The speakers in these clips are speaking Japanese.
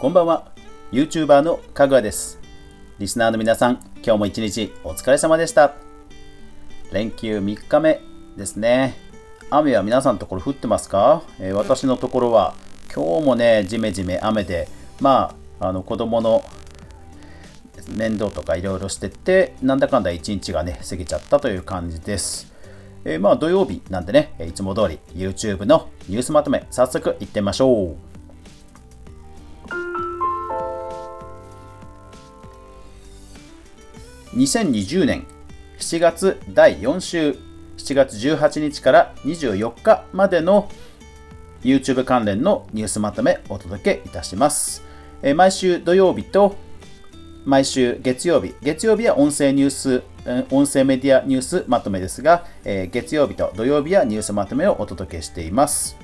こんばんは。YouTuber のかぐわです。リスナーの皆さん今日も一日お疲れ様でした。連休3日目ですね。雨は皆さんのところ降ってますか、えー、私のところは今日もねじめじめ雨でまああの子供の面倒とかいろいろしててなんだかんだ一日がね過ぎちゃったという感じです。えー、まあ土曜日なんでね、いつも通り YouTube のニュースまとめ、早速いってみましょう。2020年7月第4週、7月18日から24日までの YouTube 関連のニュースまとめお届けいたします。え、毎週土曜日と毎週月曜日、月曜日は音声ニュース、音声メディアニュースまとめですが、え、月曜日と土曜日はニュースまとめをお届けしています。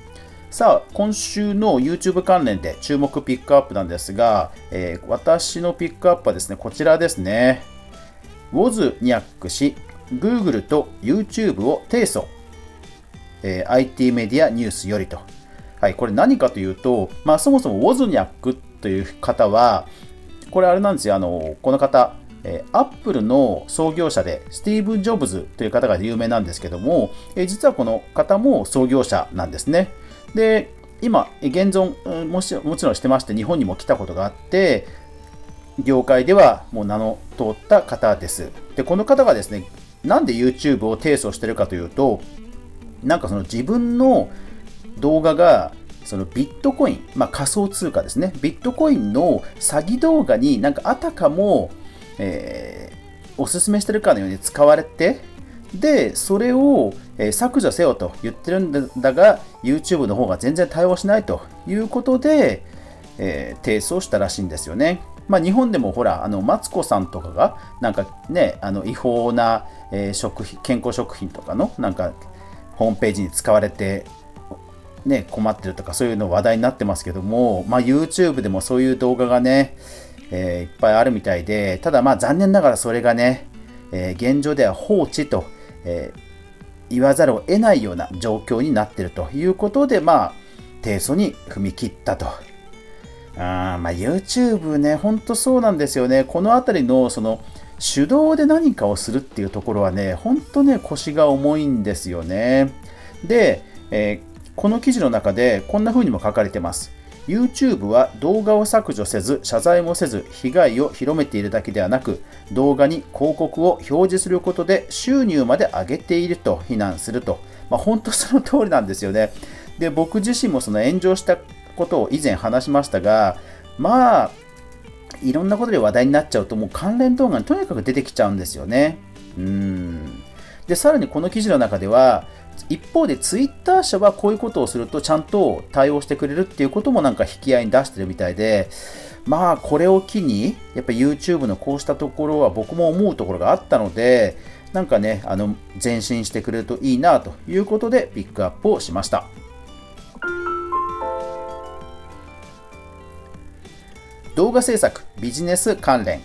さあ、今週の YouTube 関連で注目ピックアップなんですが、え、私のピックアップはですね、こちらですね。ウォズニャック氏、Google と YouTube を提訴。えー、IT メディアニュースよりと。はい、これ何かというと、まあ、そもそもウォズニャックという方は、これあれなんですよ、あの、この方、えアップルの創業者でスティーブン・ジョブズという方が有名なんですけども、え実はこの方も創業者なんですね。で、今、現存もしもちろんしてまして、日本にも来たことがあって、業界ではもう名の通った方です。で、この方がですね、なんで YouTube を提訴してるかというと、なんかその自分の動画がそのビットコイン、まあ、仮想通貨ですね、ビットコインの詐欺動画になんかあたかも、えー、おすすめしてるかのように使われて、で、それを、え、削除せよと言ってるんだが、YouTube の方が全然対応しないということで、えー、提訴したらしいんですよね。まあ、日本でもほら、あのマツコさんとかが、なんかね、あの違法な、えー、食品健康食品とかのなんかホームページに使われて、ね、困ってるとかそういうの話題になってますけども、まあ、YouTube でもそういう動画がね、えー、いっぱいあるみたいで、ただまあ残念ながらそれがね、えー、現状では放置と、え、言わざるを得ないような状況になってるということで、まあ、提訴に踏み切ったと。あまあ、YouTube ね、ほんとそうなんですよね。この辺りのその手動で何かをするっていうところはね、ほんとね、腰が重いんですよね。で、えーこの記事の中でこんな風にも書かれてます。YouTube は動画を削除せず、謝罪もせず、被害を広めているだけではなく、動画に広告を表示することで収入まで上げていると非難すると。まあ、本当その通りなんですよね。で、僕自身もその炎上したことを以前話しましたが、まあ、いろんなことで話題になっちゃうと、もう関連動画にとにかく出てきちゃうんですよね。うん。で、さらにこの記事の中では、一方でツイッター社はこういうことをするとちゃんと対応してくれるっていうこともなんか引き合いに出してるみたいで、まあこれを機に、やっぱ YouTube のこうしたところは僕も思うところがあったので、なんかね、あの前進してくれるといいなということでピックアップをしました。動画制作、ビジネス関連。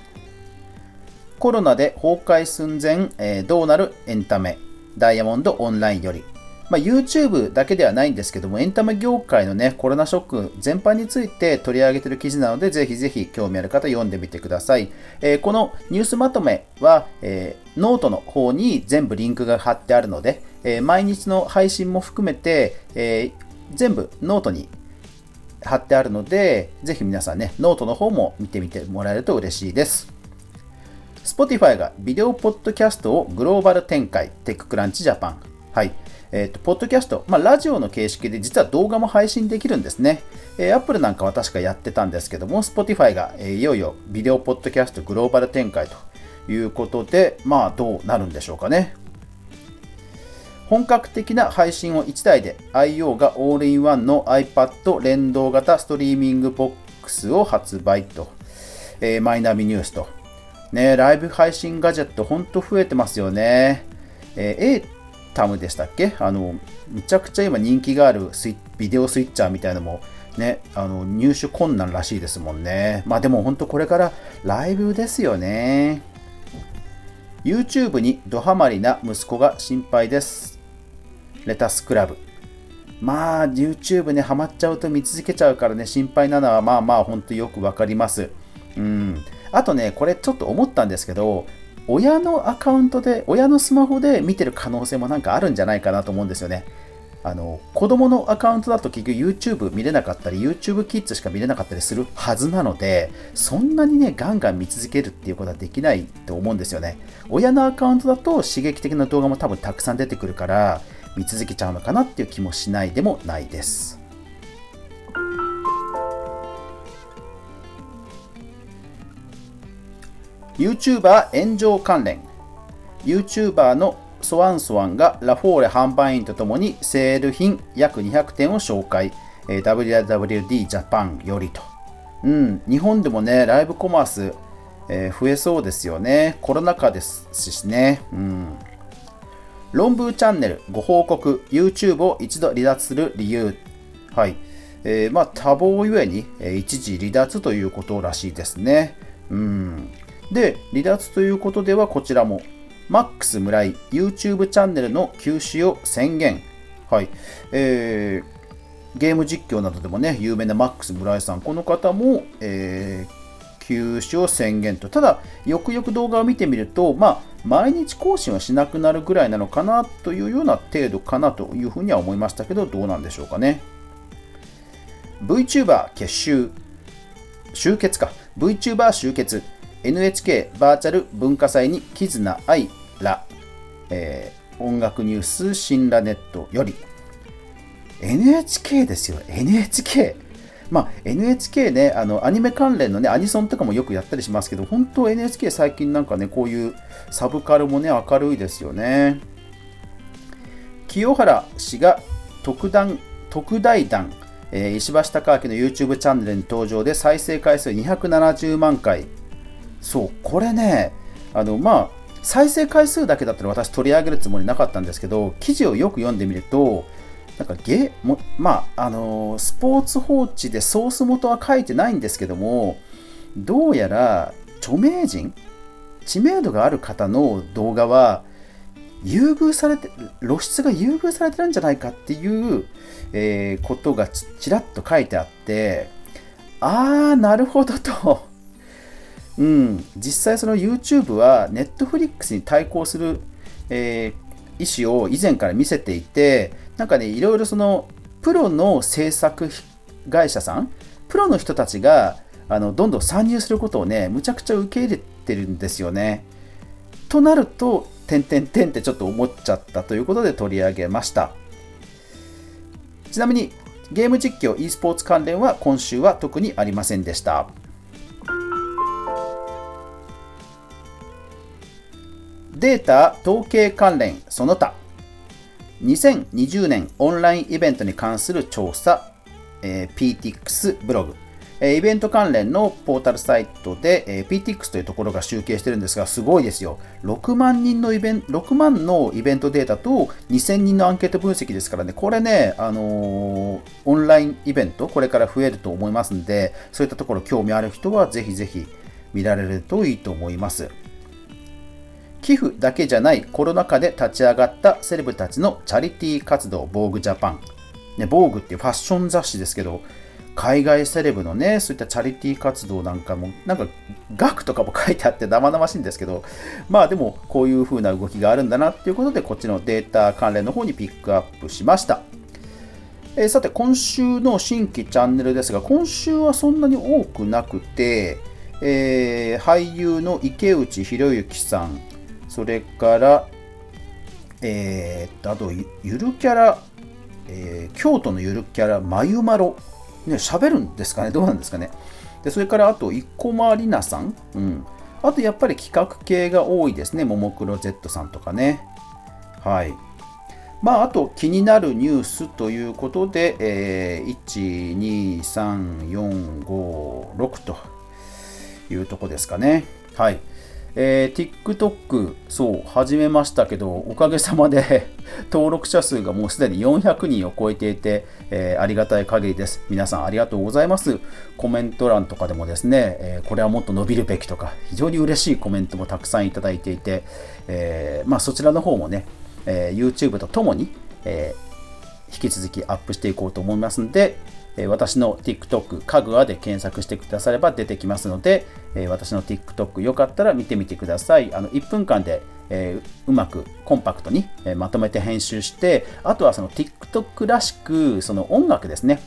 コロナで崩壊寸前、えー、どうなるエンタメ。ダイヤモンドオンラインより。まあ、YouTube だけではないんですけども、エンタメ業界のね、コロナショック全般について取り上げてる記事なので、ぜひぜひ興味ある方読んでみてください。えー、このニュースまとめは、えー、ノートの方に全部リンクが貼ってあるので、えー、毎日の配信も含めて、え全部ノートに貼ってあるので、ぜひ皆さんね、ノートの方も見てみてもらえると嬉しいです。Spotify がビデオポッドキャストをグローバル展開、 TechCrunch Japan。はい。えっ、ー、と、ポッドキャスト、まあ、ラジオの形式で実は動画も配信できるんですね。えー、Apple なんかは確かやってたんですけども、Spotify が、えー、いよいよビデオポッドキャストグローバル展開ということで、まあ、どうなるんでしょうかね。本格的な配信を1台で IO がオールインワンの iPad 連動型ストリーミングボックスを発売と、えー、マイナビニュースとね、ライブ配信ガジェットほんと増えてますよね。えー、A タムでしたっけ？あの、めちゃくちゃ今人気があるスイビデオスイッチャーみたいなのもね、あの入手困難らしいですもんね。まあでも本当これからライブですよね。YouTube にドハマりな息子が心配です。レタスクラブ。まあ YouTube ねハマっちゃうと見続けちゃうからね心配なのはまあまあ本当よくわかります。うん。あとねこれちょっと思ったんですけど親のアカウントで親のスマホで見てる可能性もなんかあるんじゃないかなと思うんですよね。あの子供のアカウントだと結局 YouTube 見れなかったり YouTube キッズしか見れなかったりするはずなのでそんなにねガンガン見続けるっていうことはできないと思うんですよね。親のアカウントだと刺激的な動画も多分たくさん出てくるから見続けちゃうのかなっていう気もしないでもないです YouTuber 炎上関連 YouTuber のソワンソワンがラフォーレ販売員とともにセール品約200点を紹介、えー、WWD ジャパンよりと。うん、日本でもね、ライブコマース、えー、増えそうですよね。コロナ禍ですしね。うん。論文チャンネルご報告、YouTube を一度離脱する理由。はい。えー、まあ、多忙ゆえに、え、一時離脱ということらしいですね。うん。で、離脱ということではこちらもマックス村井 YouTube チャンネルの休止を宣言。はい。えー、ゲーム実況などでもね、有名なマックス村井さん、この方も、えー、休止を宣言と。ただ、よくよく動画を見てみると、まあ、毎日更新はしなくなるぐらいなのかなというような程度かなというふうには思いましたけど、どうなんでしょうかね。VTuber 結集。集結か。VTuber 集結。NHK バーチャル文化祭に絆愛ら、えー、音楽ニュース新羅ネットより NHK ですよ NHK まあ NHK ねあのアニメ関連のねアニソンとかもよくやったりしますけど本当 NHK 最近なんかねこういうサブカルもね明るいですよね。清原氏が特段特大弾、えー、石橋貴明の YouTube チャンネルに登場で再生回数270万回。そうこれねあのまあ再生回数だけだったら私取り上げるつもりなかったんですけど、記事をよく読んでみると、なんかゲもまあ、あのスポーツ報知でソース元は書いてないんですけども、どうやら著名人、知名度がある方の動画は、優遇されて、露出が優遇されてるんじゃないかっていう、えー、ことがちらっと書いてあって、あー、なるほどと。うん、実際その YouTube は Netflix に対抗する、えー、意思を以前から見せていて、なんかね、いろいろそのプロの制作会社さん、プロの人たちがあのどんどん参入することをね、むちゃくちゃ受け入れてるんですよね。となると、てんてんてんってちょっと思っちゃったということで取り上げました。ちなみに、ゲーム実況 e スポーツ関連は今週は特にありませんでした。データ統計関連その他2020年オンラインイベントに関する調査、えー、PTX ブログえイベント関連のポータルサイトで、えー、PTX というところが集計してるんですが、すごいですよ。6万人のイベント、6万のイベントデータと2000人のアンケート分析ですからね、これね、あのー、オンラインイベント、これから増えると思いますんで、そういったところ興味ある人はぜひぜひ見られるといいと思います。寄付だけじゃないコロナ禍で立ち上がったセレブたちのチャリティー活動、防具ジャパン。ね、防具っていうファッション雑誌ですけど、海外セレブのね、そういったチャリティー活動なんかも、なんか額とかも書いてあって生々しいんですけど、まあでもこういう風な動きがあるんだなっていうことで、こっちのデータ関連の方にピックアップしました。えー、さて、今週の新規チャンネルですが、今週はそんなに多くなくて、えー、俳優の池内博之さん、それから、えー、あと、ゆるキャラ、えー、京都のゆるキャラ、まゆまろ。ね、喋るんですかね？どうなんですかね？で、それから、あと、生駒里奈さん。うん。あと、やっぱり企画系が多いですね。ももクロ Z さんとかね。はい。まあ、あと気になるニュースということで、えー、1、2、3、4、5、6というとこですかね。はい。えー、TikTok、そう、始めましたけど、おかげさまで 登録者数がもうすでに400人を超えていて、えー、ありがたい限りです。皆さんありがとうございます。コメント欄とかでもですね、えー、これはもっと伸びるべきとか、非常に嬉しいコメントもたくさんいただいていて、えまあ、そちらの方もね、え YouTube とともに、え引き続きアップしていこうと思いますので、え私の TikTok かぐわで検索してくだされば出てきますので、え私の TikTok よかったら見てみてください。あの1分間で、え、うまくコンパクトに、えまとめて編集してあとはその TikTok らしくその音楽ですね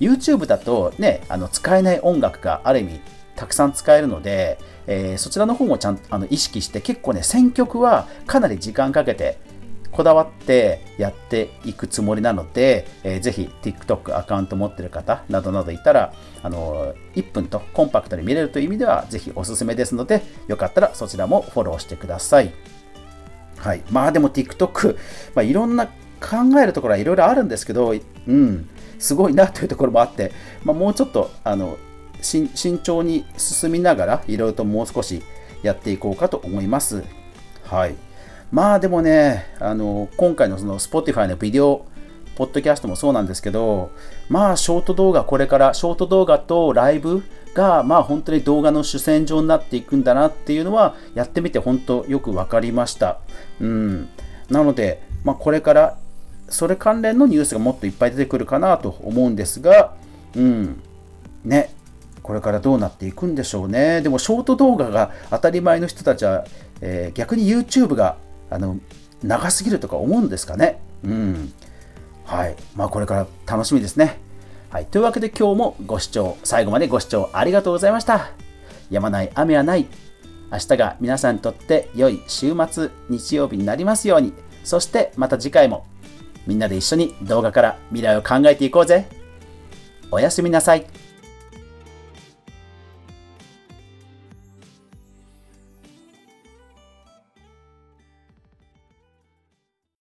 YouTube だとねあの使えない音楽がある意味たくさん使えるので、え、そちらの方もちゃんとあの意識して結構ね選曲はかなり時間かけてこだわってやっていくつもりなので、えー、ぜひ TikTok アカウント持ってる方などなどいたら、あのー、1分とコンパクトに見れるという意味では、ぜひおすすめですので、よかったらそちらもフォローしてください。はい。まあでも TikTok、まあ、いろんな考えるところはいろいろあるんですけど、うん、すごいなというところもあって、まあ、もうちょっと、あの、慎重に進みながら、いろいろともう少しやっていこうかと思います。はい。まあでもね、あの今回のその Spotify のビデオ、ポッドキャストもそうなんですけど、まあショート動画、これからショート動画とライブが、まあ本当に動画の主戦場になっていくんだなっていうのは、やってみて本当よく分かりました。うん。なので、まあこれからそれ関連のニュースがもっといっぱい出てくるかなと思うんですが、うん。ね。これからどうなっていくんでしょうね。でも、ショート動画が当たり前の人たちは、えー、逆に YouTube があの長すぎるとか思うんですかね。うん。はい。まあこれから楽しみですね。はい。というわけで今日もご視聴、最後までご視聴ありがとうございました。やまない雨はない。明日が皆さんにとって良い週末、日曜日になりますように。そしてまた次回もみんなで一緒に動画から未来を考えていこうぜ。おやすみなさい。